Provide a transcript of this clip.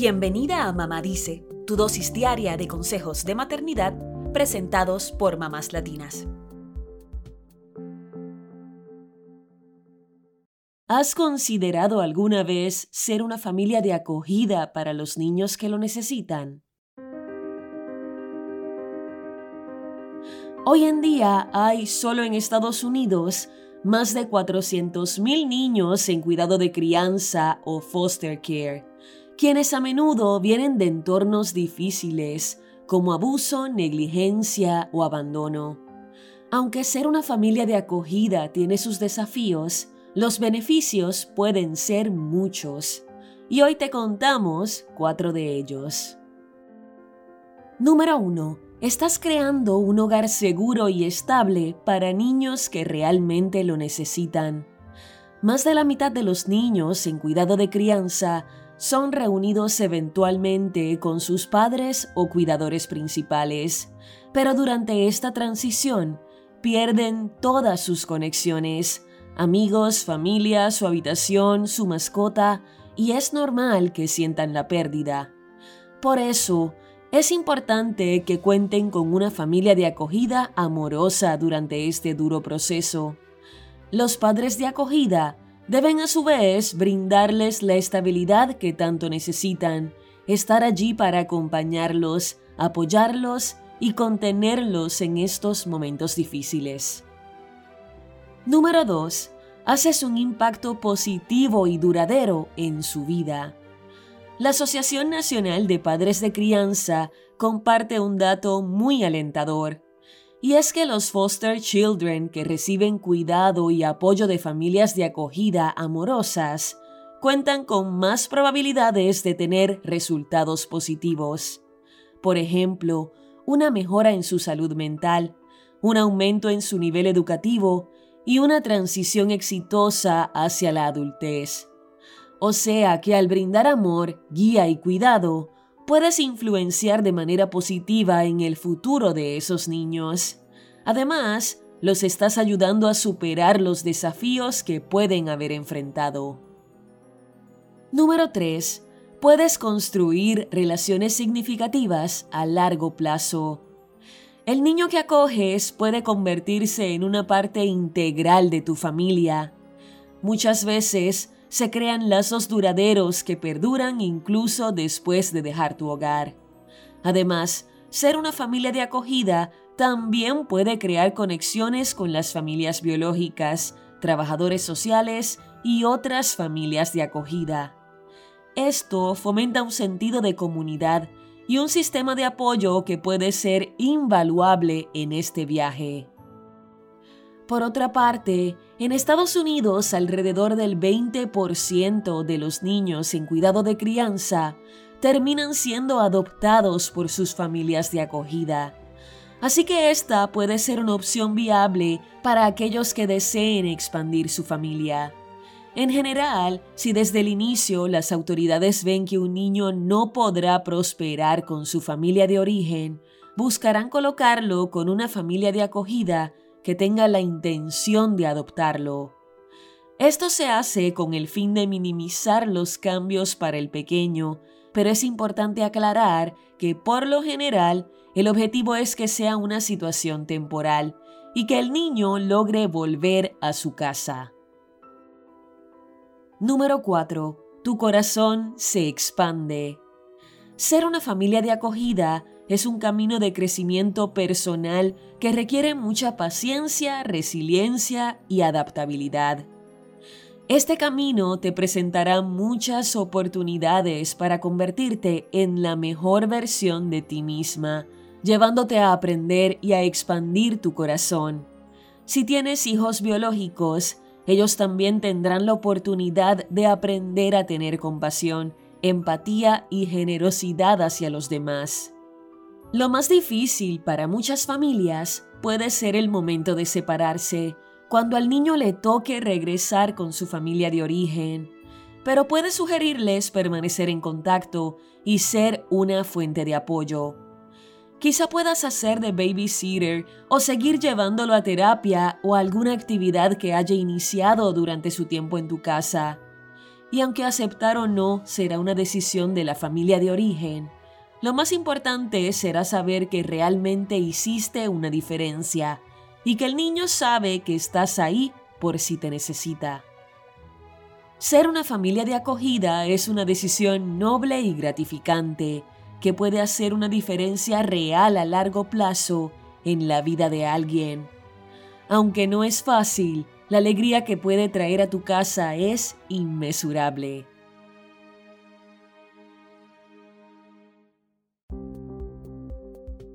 Bienvenida a Mamá Dice, tu dosis diaria de consejos de maternidad presentados por mamás latinas. ¿Has considerado alguna vez ser una familia de acogida para los niños que lo necesitan? Hoy en día hay solo en Estados Unidos más de 400.000 niños en cuidado de crianza o foster care, quienes a menudo vienen de entornos difíciles como abuso, negligencia o abandono. Aunque ser una familia de acogida tiene sus desafíos, los beneficios pueden ser muchos. Y hoy te contamos cuatro de ellos. Número 1. Estás creando un hogar seguro y estable para niños que realmente lo necesitan. Más de la mitad de los niños en cuidado de crianza son reunidos eventualmente con sus padres o cuidadores principales, pero durante esta transición pierden todas sus conexiones, amigos, familia, su habitación, su mascota, y es normal que sientan la pérdida. Por eso, es importante que cuenten con una familia de acogida amorosa durante este duro proceso. Los padres de acogida deben a su vez brindarles la estabilidad que tanto necesitan, estar allí para acompañarlos, apoyarlos y contenerlos en estos momentos difíciles. Número 2. Haces un impacto positivo y duradero en su vida. La Asociación Nacional de Padres de Crianza comparte un dato muy alentador y es que los foster children que reciben cuidado y apoyo de familias de acogida amorosas cuentan con más probabilidades de tener resultados positivos. Por ejemplo, una mejora en su salud mental, un aumento en su nivel educativo y una transición exitosa hacia la adultez. O sea que al brindar amor, guía y cuidado, puedes influenciar de manera positiva en el futuro de esos niños. Además, los estás ayudando a superar los desafíos que pueden haber enfrentado. Número 3. Puedes construir relaciones significativas a largo plazo. El niño que acoges puede convertirse en una parte integral de tu familia. Muchas veces se crean lazos duraderos que perduran incluso después de dejar tu hogar. Además, ser una familia de acogida también puede crear conexiones con las familias biológicas, trabajadores sociales y otras familias de acogida. Esto fomenta un sentido de comunidad y un sistema de apoyo que puede ser invaluable en este viaje. Por otra parte, en Estados Unidos alrededor del 20% de los niños en cuidado de crianza terminan siendo adoptados por sus familias de acogida. Así que esta puede ser una opción viable para aquellos que deseen expandir su familia. En general, si desde el inicio las autoridades ven que un niño no podrá prosperar con su familia de origen, buscarán colocarlo con una familia de acogida que tenga la intención de adoptarlo. Esto se hace con el fin de minimizar los cambios para el pequeño, pero es importante aclarar que por lo general el objetivo es que sea una situación temporal y que el niño logre volver a su casa. Número 4. Tu corazón se expande. Ser una familia de acogida es un camino de crecimiento personal que requiere mucha paciencia, resiliencia y adaptabilidad. Este camino te presentará muchas oportunidades para convertirte en la mejor versión de ti misma, llevándote a aprender y a expandir tu corazón. Si tienes hijos biológicos, ellos también tendrán la oportunidad de aprender a tener compasión, empatía y generosidad hacia los demás. Lo más difícil para muchas familias puede ser el momento de separarse, cuando al niño le toque regresar con su familia de origen, pero puede sugerirles permanecer en contacto y ser una fuente de apoyo. Quizá puedas hacer de babysitter o seguir llevándolo a terapia o alguna actividad que haya iniciado durante su tiempo en tu casa. Y aunque aceptar o no será una decisión de la familia de origen, lo más importante será saber que realmente hiciste una diferencia y que el niño sabe que estás ahí por si te necesita. Ser una familia de acogida es una decisión noble y gratificante que puede hacer una diferencia real a largo plazo en la vida de alguien. Aunque no es fácil, la alegría que puede traer a tu casa es inmesurable.